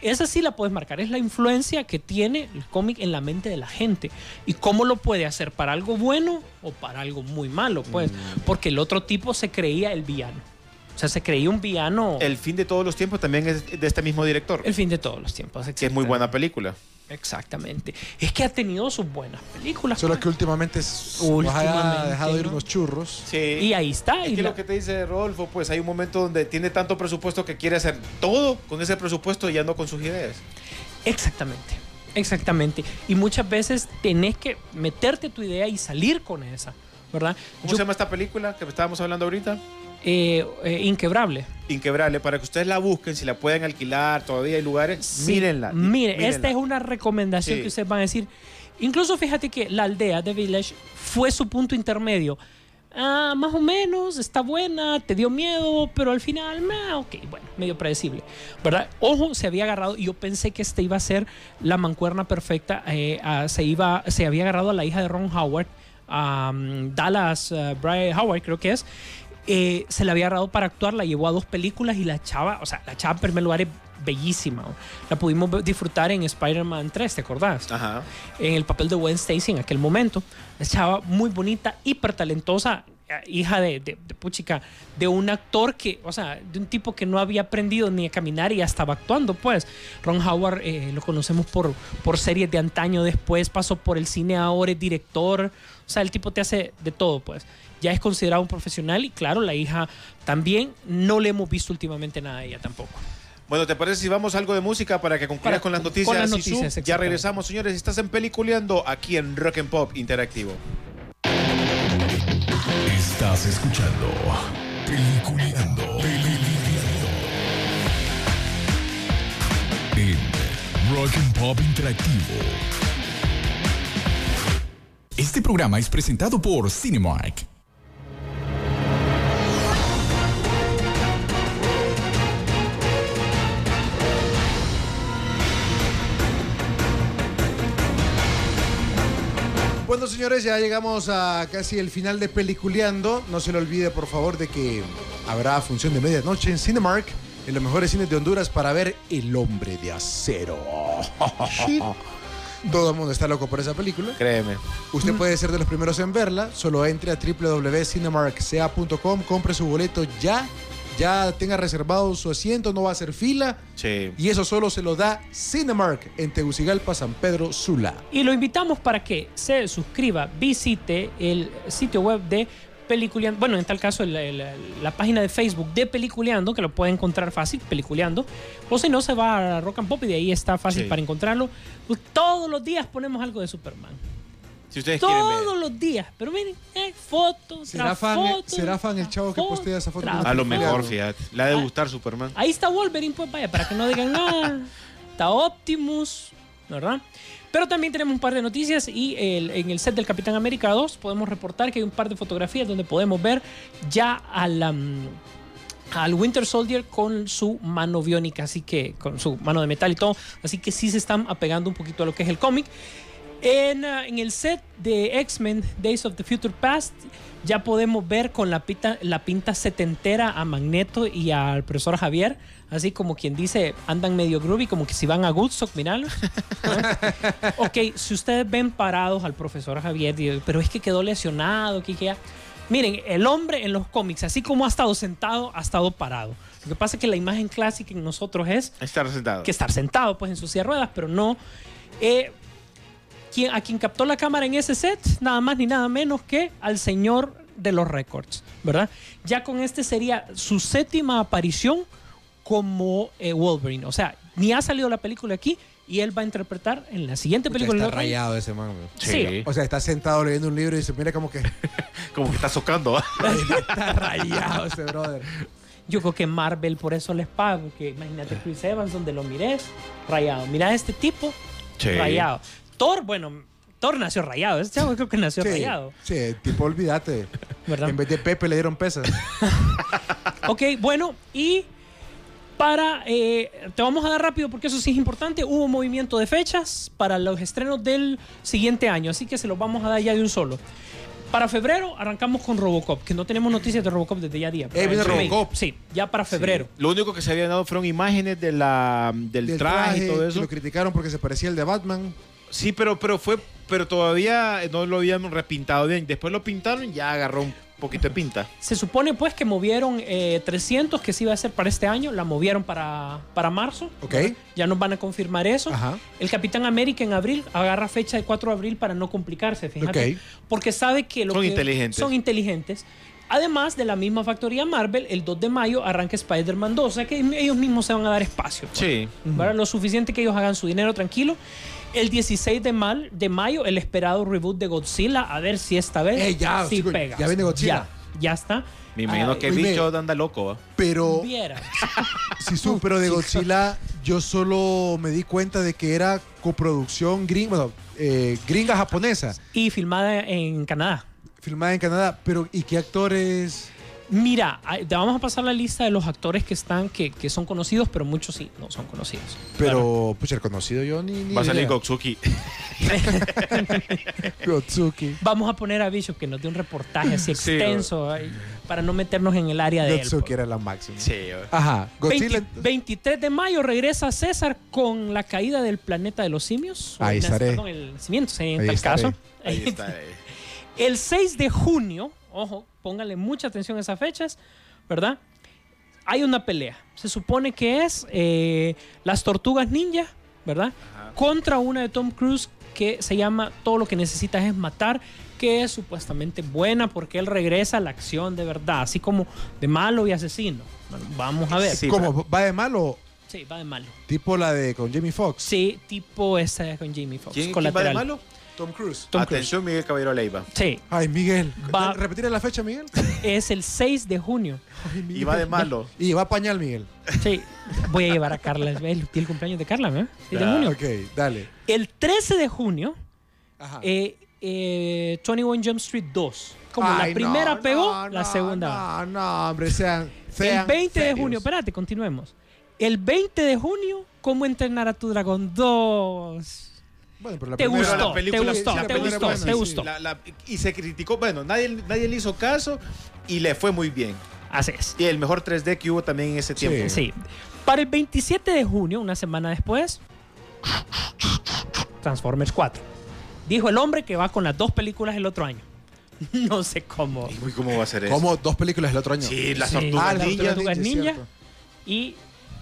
esa sí la puedes marcar, es la influencia que tiene el cómic en la mente de la gente y cómo lo puede hacer para algo bueno o para algo muy malo, pues, Mm. porque el otro tipo se creía el villano, o sea, se creía un villano el, el fin de todos los tiempos también es de este mismo director, fin de todos los tiempos. que es muy buena película. Exactamente. Es que ha tenido sus buenas películas. Solo pues. que últimamente es- Últimamente, ha dejado ir ¿no? unos churros. Sí. Y ahí está. Es y que la- lo que te dice Rodolfo, pues hay un momento donde tiene tanto presupuesto que quiere hacer todo con ese presupuesto y ya no con sus ideas. Exactamente, exactamente. Y muchas veces tenés que meterte tu idea y salir con esa, ¿verdad? ¿Cómo Yo- se llama esta película que estábamos hablando ahorita? Eh, eh, inquebrable. Inquebrable, para que ustedes la busquen, si la pueden alquilar, todavía hay lugares, Sí, mírenla. Mire, mírenla. esta es una recomendación Sí. que ustedes van a decir. Incluso fíjate que la aldea de Village fue su punto intermedio. Ah, más o menos, está buena, te dio miedo, pero al final, ok, bueno, medio predecible, ¿verdad? Ojo, se había agarrado, y yo pensé que este iba a ser la mancuerna perfecta, eh, se, iba, se había agarrado a la hija de Ron Howard, a um, Dallas uh, Howard, creo que es, eh, se la había agarrado para actuar, la llevó a dos películas y la chava, o sea, la chava en primer lugar es bellísima. La pudimos disfrutar en Spider-Man 3, ¿te acordás? Ajá. En el papel de Gwen Stacy en aquel momento. La chava muy bonita, hiper talentosa, eh, hija de, de, de puchica, de un actor que, o sea, de un tipo que no había aprendido ni a caminar y ya estaba actuando, pues. Ron Howard eh, lo conocemos por, por series de antaño, después pasó por el cine, ahora es director. O sea, el tipo te hace de todo, pues. Ya es considerado un profesional y claro, la hija también. No le hemos visto últimamente nada de ella tampoco. Bueno, ¿te parece si vamos a algo de música para que concluyas Para- con las con noticias? las Sisu? noticias, ya regresamos, señores. Estás en Peliculeando aquí en Rock and Pop Interactivo. Estás escuchando Peliculeando. Peliculeando. En Rock and Pop Interactivo. Este programa es presentado por Cinemark. Bueno, señores, ya llegamos a casi el final de Peliculeando. No se le olvide, por favor, de que habrá función de medianoche en Cinemark, en los mejores cines de Honduras, para ver El Hombre de Acero. Todo el mundo está loco por esa película. Créeme. Usted puede ser de los primeros en verla. Solo entre a www.cinemarkca.com, compre su boleto ya. Ya tenga reservado su asiento, no va a hacer fila. Sí. Y eso solo se lo da Cinemark en Tegucigalpa, San Pedro Sula. Y lo invitamos para que se suscriba, visite el sitio web de Peliculeando, bueno, en tal caso el- el- la página de Facebook de Peliculeando, que lo puede encontrar fácil, Peliculeando, o si no, se va a Rock and Pop y de ahí está fácil Sí. para encontrarlo. Pues todos los días ponemos algo de Superman. Si ustedes quieren Todos ver. los días. Pero miren, eh, fotos, ¿Será tras fan, fotos, ¿Será fan el chavo que postea esa foto? A lo mejor, fíjate. Le ha de gustar Superman. Ahí está Wolverine, pues vaya, para que no digan nada. Está Optimus, ¿verdad? Pero también tenemos un par de noticias y el- en el set del Capitán América 2 podemos reportar que hay un par de fotografías donde podemos ver ya al, am, al Winter Soldier con su mano biónica, así que con su mano de metal y todo. Así que sí se están apegando un poquito a lo que es el cómic. En, ah, en el set de X-Men Days of the Future Past ya podemos ver con la pinta, la pinta setentera a Magneto y al profesor Javier, así como quien dice, andan medio groovy, como que si van a Woodstock, miralos. ok, si ustedes ven parados al profesor Javier, pero es que quedó lesionado, que ya... Miren, el hombre en los cómics, así como ha estado sentado, ha estado parado. Lo que pasa es que la imagen clásica en nosotros es Está sentado. que estar sentado pues en su silla de ruedas, pero no. eh, quien, a quien captó la cámara en ese set, nada más ni nada menos que al señor de los récords, ¿verdad? Ya con este sería su séptima aparición como eh, Wolverine. O sea, ni ha salido la película aquí y él va a interpretar en la siguiente Pucha, película. está rayado ese man. güey. Sí. O sea, está sentado leyendo un libro y dice, mira como que Como que está socando. está rayado ese brother. Yo creo que Marvel por eso les paga, porque imagínate Chris Evans, donde lo mires, rayado. Mira a este tipo, Sí. rayado. Thor, bueno, Thor nació rayado. Este chavo creo que nació Sí, rayado. sí, tipo, olvídate. ¿Verdad? En vez de Pepe le dieron pesas. Ok, bueno, y para. eh, te vamos a dar rápido porque eso sí es importante. Hubo movimiento de fechas para los estrenos del siguiente año, así que se los vamos a dar ya de un solo. Para febrero arrancamos con Robocop, que no tenemos noticias de Robocop desde ya día. Eh, viene Sí. Robocop. Sí, ya para febrero. Lo único que se habían dado fueron imágenes de la, del, Del traje, y todo que eso. lo criticaron porque se parecía al de Batman. Sí, pero, pero fue, pero todavía no lo habían repintado bien. Después lo pintaron y ya agarró un poquito de pinta. Se supone pues que movieron eh, 300 que se iba a hacer para este año, la movieron para, para marzo. Ok. Ya nos van a confirmar eso. Ajá. El Capitán América en abril agarra fecha de 4 de abril para no complicarse, fíjate. Ok. Porque sabe que lo Son que- inteligentes. Son inteligentes. Además de la misma factoría Marvel, el 2 de mayo arranca Spider-Man 2. O sea que ellos mismos se van a dar espacio. pues. Sí. ¿verdad? Lo suficiente que ellos hagan su dinero tranquilo. El 16 de, mal, de mayo, el esperado reboot de Godzilla. A ver si esta vez Eh, ya, sí chico, pega. ya viene Godzilla. Ya, ya está. Me imagino Ah, que el bicho anda loco. Pero si su, pero de Godzilla yo solo me di cuenta de que era coproducción gringa, bueno, eh, gringa japonesa, Y filmada en Canadá. filmada en Canadá. Pero ¿y qué actores? Mira, te vamos a pasar la lista de los actores que están, que, que son conocidos, pero muchos sí no son conocidos. Pero, pucha, el conocido yo ni, ni Va a salir. Gotsuki. Gotsuki. Vamos a poner a Bishop que nos dé un reportaje así Sí, extenso ay, para no meternos en el área de él. Gotsuki pues. era la máxima. Sí. Ajá, Godzilla. 20 23 de mayo regresa César con la caída del planeta de los simios. Ahí estaré. Perdón, el nacimiento, sí, en Ahí tal estaré. caso. Ahí está. eh. El 6 de junio, ojo, póngale mucha atención a esas fechas, ¿verdad? Hay una pelea. Se supone que es eh, las tortugas ninja, ¿verdad? Contra una de Tom Cruise que se llama Todo lo que necesitas es matar, que es supuestamente buena porque él regresa a la acción de verdad, así como de malo y asesino. Bueno, vamos a ver. Sí, ¿Cómo? ¿Va de malo? Sí, va de malo. Tipo la de con Jamie Foxx. Sí, tipo esa con Jamie Foxx. ¿Quién, quién va de colateral. malo? Tom Cruise. Tom Cruise. Atención, Miguel Caballero Leiva. Sí, Ay, Miguel. Va- ¿Repetir la fecha, Miguel? es el 6 de junio. Y va de malo. Y va a pañal, Miguel. Sí, voy a llevar a Carla. Es el, el cumpleaños de Carla, ¿no? 6 de junio. Ok, dale. El 13 de junio, Ajá. eh, eh, 21 Jump Street 2. Como Ay, la primera no, pegó, no, la no, segunda. va. No, no, hombre, sean. el sean 20 de serios. junio, espérate, continuemos. El 20 de junio, ¿cómo entrenar a tu dragón 2? Bueno, pero la Te primera- gustó, la película- te gustó, la te gustó, fue te gustó. la- la- y se criticó, bueno, nadie, nadie le hizo caso y le fue muy bien. Así es. Y el mejor 3D que hubo también en ese tiempo. Sí. Para el 27 de junio, una semana después, Transformers 4. Dijo el hombre que va con las dos películas el otro año. No sé cómo. Uy, ¿cómo va a ser eso? Como dos películas el otro año. Sí, las Sí. tortugas Ah, las ninja. Tortugas Ninja, Ninja. cierto. Y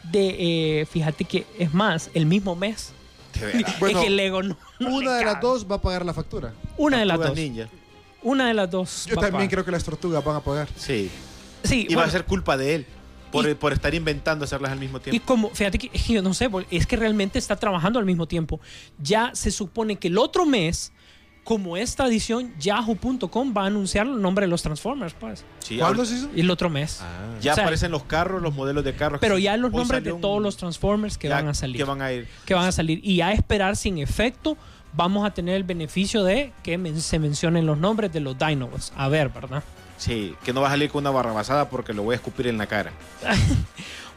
de, eh, fíjate que es más, el mismo mes. De veras. Bueno, es que el Lego no. Una de las cabe. dos va a pagar la factura. Una de las Tortugas dos. ninja. Una de las dos. Yo también creo que las tortugas van a pagar. Sí. Sí, Y va bueno, a ser culpa de él por, Y- por estar inventando hacerlas al mismo Y tiempo. como, fíjate que yo no sé, porque es que realmente está trabajando al mismo tiempo. Ya se supone que el otro mes, como es tradición, Yahoo.com va a anunciar el nombre de los Transformers, pues. Sí, ¿Cuándo se hizo? El otro mes. Ya O sea, aparecen los carros, los modelos de carros. Pero ya los nombres de un- todos los Transformers que ya van a salir. Que van a ir. que van a salir. Y a esperar si en efecto vamos a tener el beneficio de que men- se mencionen los nombres de los Dinobots. A ver, ¿verdad? Sí, que no va a salir con una barrabasada porque lo voy a escupir en la cara.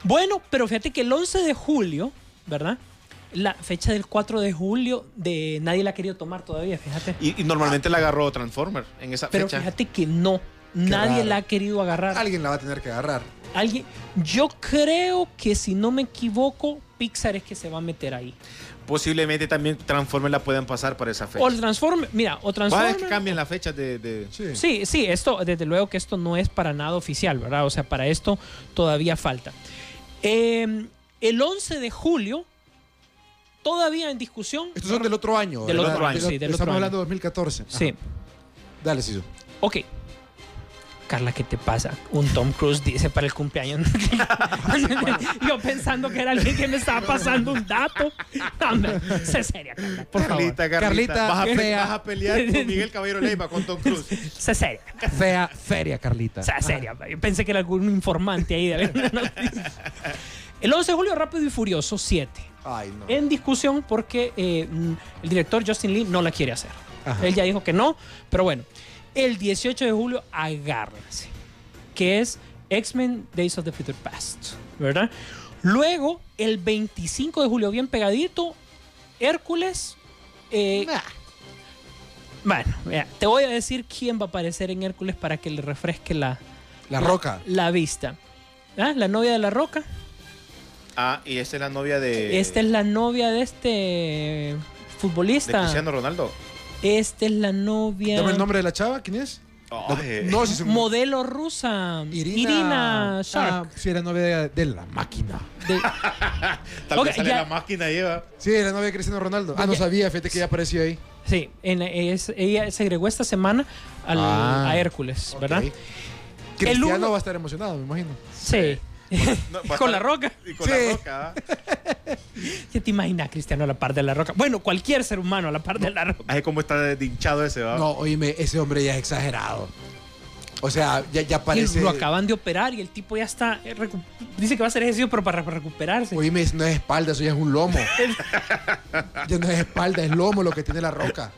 Bueno, pero fíjate que el 11 de julio, ¿verdad? La fecha del 4 de julio de nadie la ha querido tomar todavía, fíjate. Y, y normalmente la agarró Transformer en esa Pero fecha. fíjate que no, nadie raro. la ha querido agarrar. Alguien la va a tener que agarrar. Alguien, yo creo que si no me equivoco, Pixar es que se va a meter ahí. Posiblemente también Transformer la puedan pasar para esa fecha. O el Transformer, mira, o Transformer. que cambian la fecha de, de- Sí. Sí, sí, esto, desde luego que esto no es para nada oficial, ¿verdad? O sea, para esto todavía falta. Eh, el 11 de julio, todavía en discusión. Estos son del otro año. Del ¿verdad? otro año, Del- sí, del Estamos otro hablando de 2014. Sí. Dale, Sisu. ok. Carla, ¿qué te pasa? Un Tom Cruise dice para el cumpleaños. Yo pensando que era alguien que me estaba pasando un dato. Hombre, sé seria, Carla, por favor. Carlita, Carlita, Carlita, vas, a, pe- fea. vas a pelear con Miguel Caballero Leiva, con Tom Cruise. Sé seria. Fea, feria, Carlita. Sé seria. Yo pensé que era algún informante ahí de. El 11 de julio, Rápido y Furioso 7. Ay, no. en discusión porque eh, mm, el director Justin Lee no la quiere hacer. Ajá. Él ya dijo que no, pero bueno, el 18 de julio agárrense, que es X-Men Days of the Future Past, ¿verdad? Luego, el 25 de julio, bien pegadito, Hércules. eh, Bueno, mira, te voy a decir quién va a aparecer en Hércules para que le refresque la, La Roca. la vista. ¿Ah? La novia de la roca. Ah, y esta es la novia de, Esta es la novia de este de futbolista. Cristiano Ronaldo. Esta es la novia. Dame el nombre de la chava. ¿Quién es? No, si se Modelo rusa. Irina, Shark. Ah, sí, era novia de, de la máquina. De- Tal vez sale ya. la máquina lleva. Sí, era novia de Cristiano Ronaldo. Ah, no Ya. sabía, fíjate que ya apareció ahí. sí, en- es- ella se agregó esta semana al- Ah, a Hércules, ¿verdad? Ok. Cristiano uno- va a estar emocionado, me imagino. Sí. No, Con estar- la roca. Y con Sí. la roca. ¿ah? ¿Qué te imaginas, Cristiano, a la par de la roca? Bueno, cualquier ser humano a la par de la roca. Ay, cómo está hinchado ese, ¿va? No, oíme, ese hombre ya es exagerado. O sea, ya, ya Y parece. Lo acaban de operar y el tipo ya está. eh, recu- Dice que va a hacer ejercicio, pero para recuperarse. Oíme, eso no es espalda, eso ya es un lomo. ya no es espalda, es lomo lo que tiene la roca.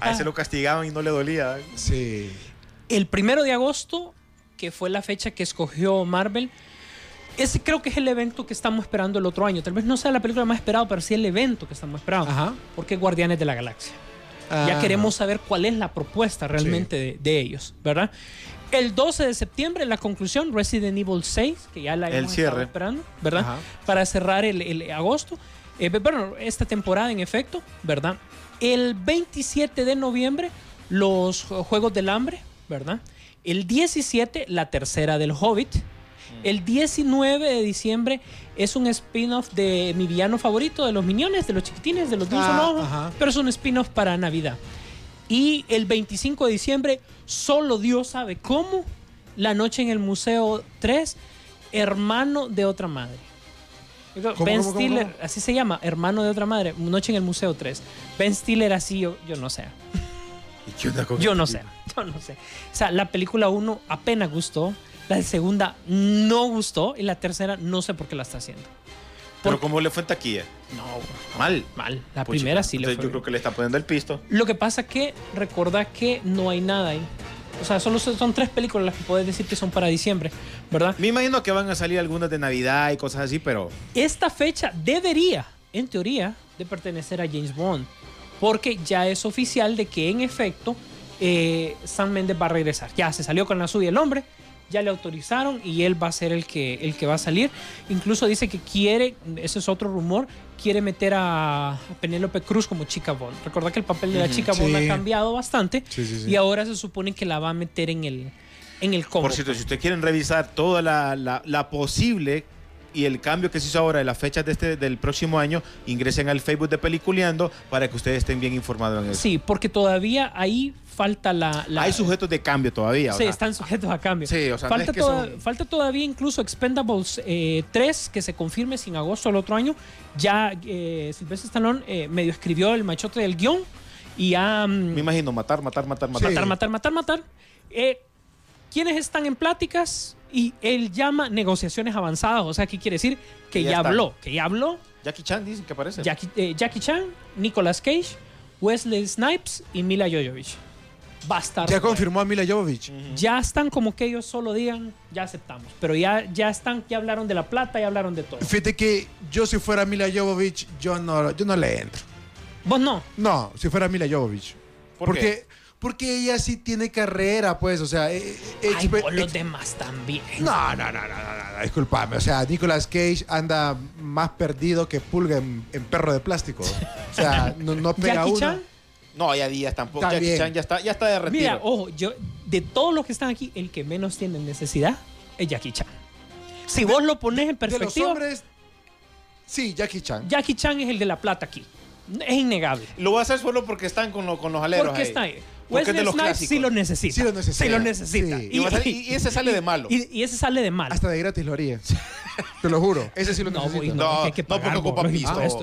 A ese lo castigaban y no le dolía. Sí. El primero de agosto, que fue la fecha que escogió Marvel, ese creo que es el evento que estamos esperando el otro año. Tal vez no sea la película más esperada, pero sí el evento que estamos esperando. Ajá. Porque es Guardianes de la Galaxia. Ya Ah. queremos saber cuál es la propuesta realmente de, de ellos, ¿verdad? El 12 de septiembre, la conclusión, Resident Evil 6, que ya la El hemos estado cierre. esperando, ¿verdad? Ajá. Para cerrar el, el agosto. Eh, bueno, esta temporada en efecto, ¿verdad? El 27 de noviembre, los Ju- Juegos del Hambre, ¿verdad? El 17, la tercera del Hobbit. El 19 de diciembre es un spin-off de mi villano favorito, de los Miniones, de los chiquitines, de los Ah, pero es un spin-off para Navidad. Y el 25 de diciembre, solo Dios sabe cómo, La Noche en el Museo 3, Hermano de otra madre. ¿Cómo, ben cómo, Stiller, cómo? así se llama, Hermano de otra madre, Noche en el Museo 3. Ben Stiller así, yo, yo no sé. ¿Y qué onda con Yo no sé, yo no sé. O sea, la película 1 apenas gustó, la segunda no gustó y la tercera no sé por qué la está haciendo. Pero ¿cómo le fue en taquilla? No, Mal. mal. La Puchica. primera sí le Entonces fue Yo creo que le está poniendo el pisto. Lo que pasa que recordá que no hay nada ahí. O sea, solo son son tres películas las que puedes decir que son para diciembre, ¿verdad? Me imagino que van a salir algunas de Navidad y cosas así, pero Esta fecha debería, en teoría, de pertenecer a James Bond. Porque ya es oficial de que en efecto eh, Sam Mendes va a regresar. Ya se salió con la suya el hombre, ya le autorizaron y él va a ser el que, el que va a salir. Incluso dice que quiere, ese es otro rumor, quiere meter a, Penélope Cruz como chica Bond. Recordad que el papel de la chica Bond Sí. ha cambiado bastante Sí, sí, sí. y ahora se supone que la va a meter en el, en el combo. Por cierto, si ustedes quieren revisar toda la, la- la posible y el cambio que se hizo ahora de las fechas de este, del próximo año, ingresen al Facebook de Peliculeando para que ustedes estén bien informados en eso. Sí, porque todavía ahí falta la... la Hay sujetos de cambio todavía. o Sí, sea, están sujetos a cambio. Sí, o sea, no falta, es que toda- son- falta todavía incluso Expendables eh, 3, que se confirme sin agosto del otro año. Ya eh, Sylvester Stallone eh, medio escribió el machote del guion y mm, Me imagino matar, matar, matar, matar. matar, matar, matar, matar. Eh, ¿Quiénes están en pláticas? Y él llama negociaciones avanzadas. O sea, ¿qué quiere decir? Que Que ya habló. Que ya habló. Jackie Chan dicen que aparece. Jackie, eh, Jackie Chan, Nicolas Cage, Wesley Snipes y Mila Jovovich. Estar. Ya confirmó a Mila Jovovich. Ya están como que ellos solo digan, ya aceptamos. Pero ya, ya están, ya hablaron de la plata, ya hablaron de todo. Fíjate que yo si fuera Mila Jovovich, yo no, yo no le entro. Vos no. No, si fuera Mila Jovovich. ¿Por porque, qué? Porque ella sí tiene carrera, pues, o sea... eh, eh, Ay, vos los demás también. No, no, no, no, no, no, no, disculpame. O sea, Nicolas Cage anda más perdido que pulga en, en perro de plástico. O sea, no, no pega Jackie uno. Chan. No, ya días tampoco. Jackie Chan ya está, ya está de retiro. Mira, ojo, yo, de todos los que están aquí, el que menos tiene necesidad es Jackie Chan. Si vos lo pones en De los perspectiva, hombres, sí, Jackie Chan. Jackie Chan es el de la plata aquí. Es innegable. Lo voy a hacer solo porque están con, lo- con los aleros. ¿Por qué ahí. está ahí? Porque es Wesley de los Snipes clásicos. sí lo necesita. Sí lo necesita. Sí lo necesita. Sí. Y ese sale de malo. Y, y ese sale de malo. Hasta de gratis lo haría. Te lo juro. Ese sí lo no, voy, no, No, hay que no, porque ocupa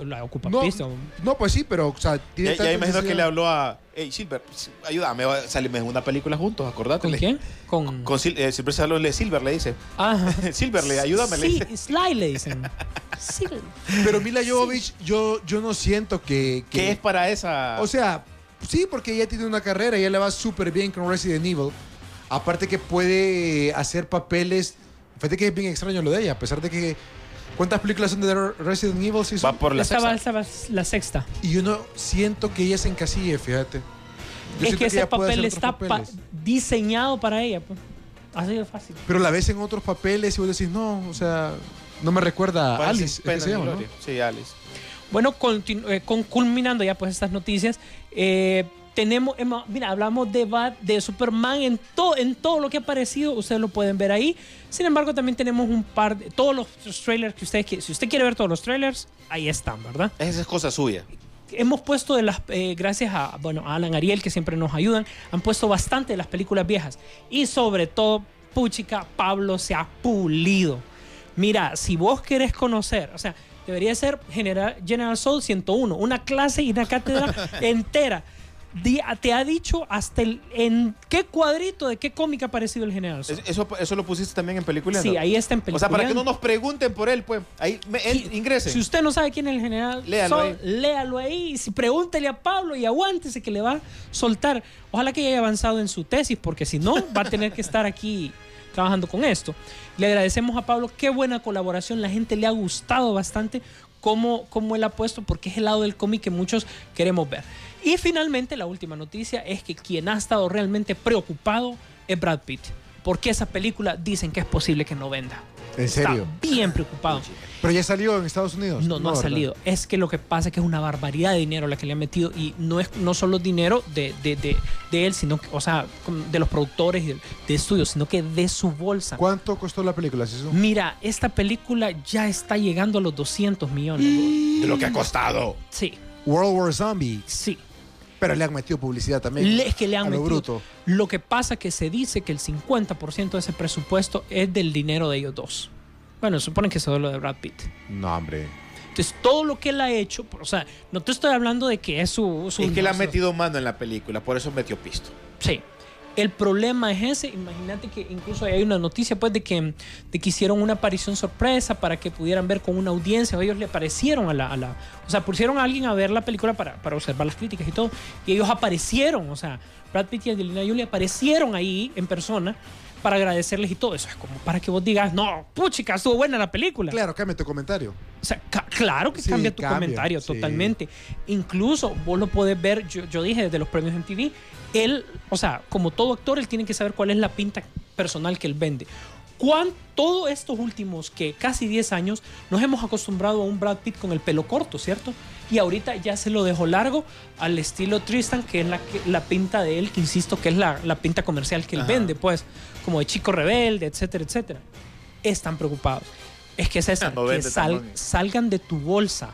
la ocupa no, pisto. no, pues sí, pero, o sea, tiene Ya, imagino que le habló a. Hey, Silver, ayúdame, va- salimos en una película juntos, acordate. ¿Con Le- quién? Con... Con Sil eh, Silver Stallone le Silver le dice. Ajá. Silver, le ayúdame. le Sí, dice. Sly le dicen. Pero Mila Jovovich, yo, yo no siento que, que- ¿Qué es para esa? O sea, sí, porque ella tiene una carrera, ella le va súper bien con Resident Evil. Aparte que puede hacer papeles. Fíjate que es bien extraño lo de ella, a pesar de que. ¿Cuántas películas son de Resident Evil? Va son? por la va, sexta. va la sexta. Y yo no siento que ella se encasille, fíjate. Yo es que ese papel está pa- diseñado para ella. Pues. Así de fácil. Pero la ves en otros papeles y vos decís, no, o sea, no me recuerda a Alice. es que. Sí, Alice. Bueno, eh, con, culminando ya pues estas noticias, eh, tenemos, hemos- mira, hablamos de, Bat- de Superman en, todo en todo lo que ha aparecido, ustedes lo pueden ver ahí. Sin embargo, también tenemos un par de, todos los trailers que ustedes, qui- si usted quiere ver todos los trailers, ahí están, ¿verdad? Esa es cosa suya. hemos puesto de las eh, gracias a bueno a Alan Ariel que siempre nos ayudan han puesto bastante de las películas viejas y sobre todo puchica Pablo se ha pulido mira si vos querés conocer o sea debería ser General, General Soul 101 una clase y una cátedra entera te ha dicho hasta el en qué cuadrito de qué cómic ha aparecido el General Soul Es- Eso, eso lo pusiste también en película. sí ahí está en O película sea, para que no nos pregunten por él, pues. Ahí, me, él, ingrese. Si usted no sabe quién es el general, Léalo ahí. léalo ahí. Y si pregúntele a Pablo y aguántese que le va a soltar. Ojalá que haya avanzado en su tesis, porque si no, va a tener que estar aquí trabajando con esto. Le agradecemos a Pablo, qué buena colaboración. La gente le ha gustado bastante cómo, cómo él ha puesto, porque es el lado del cómic que muchos queremos ver. Y finalmente, la última noticia es que quien ha estado realmente preocupado es Brad Pitt. Porque esa película dicen que es posible que no venda. ¿En serio? Está bien preocupado. Pero ya salió en Estados Unidos. No, no, ha ¿verdad? salido. Es que lo que pasa es que es una barbaridad de dinero la que le han metido y no es no solo dinero de, de, de, de él, sino que, o sea, de los productores y de, de estudios, sino que de su bolsa. ¿Cuánto costó la película? ¿Sí, eso? Mira, esta película ya está llegando a los 200 millones. De lo que ha costado. Sí, World War Zombie. sí. Pero le han metido publicidad también. Le- Es que le han a lo metido. bruto. Lo que pasa que se dice que el 50% de ese presupuesto es del dinero de ellos dos. Bueno, suponen que eso es lo de Brad Pitt. No, hombre. Entonces, todo lo que él ha hecho, o sea, no te estoy hablando de que es su... su Es que le ha metido mano en la película, por eso metió pisto. Sí. El problema es ese. Imagínate que incluso hay una noticia pues de que, de que hicieron una aparición sorpresa para que pudieran ver con una audiencia. Ellos le aparecieron a la, a la- O sea, pusieron a alguien a ver la película para, para observar las críticas y todo. Y ellos aparecieron. O sea, Brad Pitt y Angelina Jolie aparecieron ahí en persona para agradecerles y todo eso. Es como para que vos digas, no, puchica, estuvo buena la película. Claro, cambia tu comentario. O sea, ca- claro que Sí, cambia tu cambia, comentario sí. totalmente. Incluso vos lo podés ver, yo, yo dije desde los premios MTV, él, o sea, como todo actor, él tiene que saber cuál es la pinta personal que él vende. Cuán, todos estos últimos que casi 10 años nos hemos acostumbrado a un Brad Pitt con el pelo corto, ¿cierto? Y ahorita ya se lo dejó largo al estilo Tristan, que es la, la pinta de él, que insisto que es la, la pinta comercial que él Ajá. vende, pues, como de chico rebelde, etcétera, etcétera. Están preocupados. Es que No que sal- salgan de tu bolsa,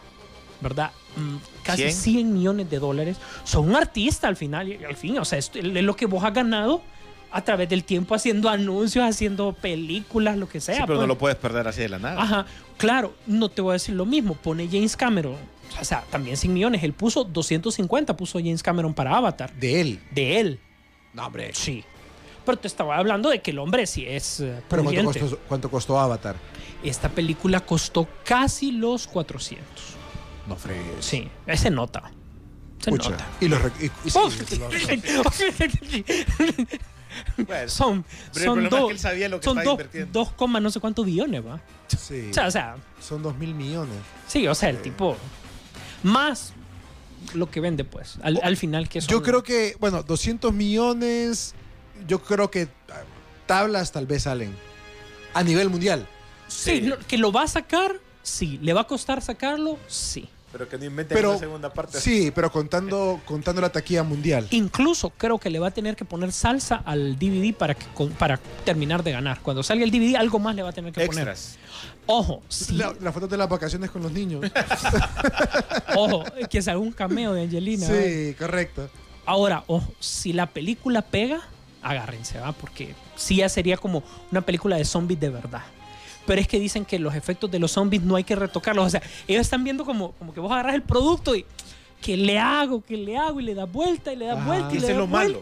¿verdad? Mm, Casi 100. 100 millones de dólares. Son un artista al final, y al fin, o sea, es lo que vos has ganado a través del tiempo haciendo anuncios, haciendo películas, lo que sea. Sí, pero no pues. lo puedes perder así de la nada. Ajá, claro, no te voy a decir lo mismo. Pone James Cameron, o sea, también 100 millones. Él puso 250, puso James Cameron para Avatar. De él. De él. No, hombre. Sí. Pero te estaba hablando de que el hombre sí es eh, Pero ¿cuánto costó, cuánto costó Avatar? Esta película costó casi los 400. No fregues. Sí, se nota. Se Pucha. nota. Y los... y- y sí, Bueno, son Pero son el problema es dos que él sabía lo que son estaba dos, invirtiendo. dos coma no sé cuántos billones va sí. o sea, o sea Son dos mil millones. sí o sea el tipo más lo que vende pues al, al final que Yo creo que, bueno, 200 millones, yo creo que tablas tal vez salen. A nivel mundial. sí, que lo va a sacar sí le va a costar sacarlo sí Pero que no inventen Pero, una segunda parte. sí, pero contando, contando la taquilla mundial. incluso creo que le va a tener que poner salsa al DVD para que con- para terminar de ganar cuando salga el DVD algo más le va a tener que poner Extras. Ojo sí, La, la foto de las vacaciones con los niños. ojo que salga un cameo de Angelina sí, correcto. Ahora, ojo, si la película pega, agárrense, ¿va? Porque sí ya sería como una película de zombies de verdad. Pero es que dicen que los efectos de los zombies no hay que retocarlos. O sea, ellos están viendo como, como que vos agarras el producto y que le hago, que le hago y le das vuelta y le das Ajá. vuelta y le das lo malo.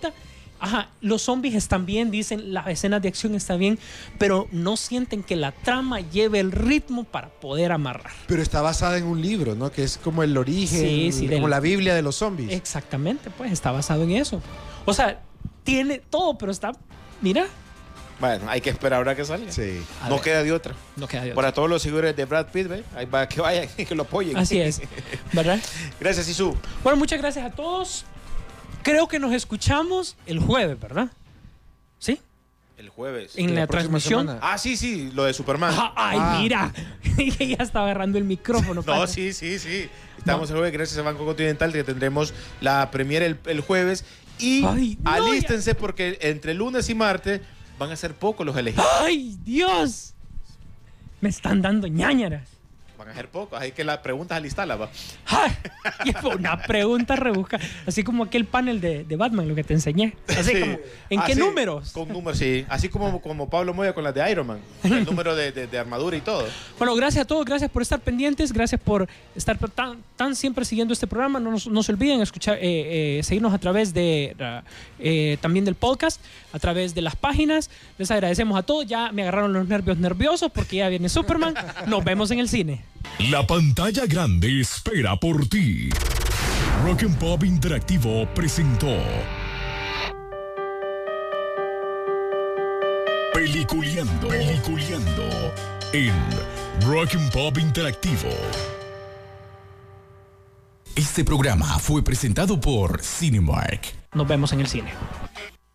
Ajá, los zombies están bien, dicen, las escenas de acción están bien, pero no sienten que la trama lleve el ritmo para poder amarrar. Pero está basada en un libro, ¿no? Que es como el origen, Sí, sí, como del- la Biblia de los zombies. Exactamente, pues está basado en eso. O sea, tiene todo, pero está, mira, Bueno, hay que esperar ahora que salga. Sí. A no ver. queda de otra. no queda de otra. Para todos los seguidores de Brad Pitt, ¿ve? Ahí va, que vayan y que lo apoyen. Así es, ¿verdad? Gracias, Isu. Bueno, muchas gracias a todos. Creo que nos escuchamos el jueves, ¿verdad? ¿Sí? El jueves. En la transmisión. semana. Ah, sí, sí, lo de Superman. Ah, ay, Ah. mira. ya estaba agarrando el micrófono. No, padre. sí, sí, sí. Estamos No. el jueves gracias a Banco Continental que tendremos la premiere el, el jueves. Y Ay, no, alístense porque entre lunes y martes van a ser pocos los elegidos. ¡Ay, Dios! Me están dando ñañaras. Van a ser pocos. Así que la pregunta alistarla, va. Y fue una pregunta rebusca. Así como aquel panel de, de Batman, lo que te enseñé. Así Sí. como, ¿en qué Así, números? Con números, sí. Así como, como Pablo Moya con las de Iron Man. El número de, de- de armadura y todo. Bueno, gracias a todos, gracias por estar pendientes, gracias por estar tan, tan siempre siguiendo este programa. No, no se olviden escuchar, eh, eh, seguirnos a través de eh, también del podcast, a través de las páginas. Les agradecemos a todos. Ya me agarraron los nervios nerviosos porque ya viene Superman. Nos vemos en el cine. La pantalla grande espera por ti. Rock and Pop Interactivo presentó Peliculeando, Peliculeando en Rock and Pop Interactivo. Este programa fue presentado por Cinemark. Nos vemos en el cine.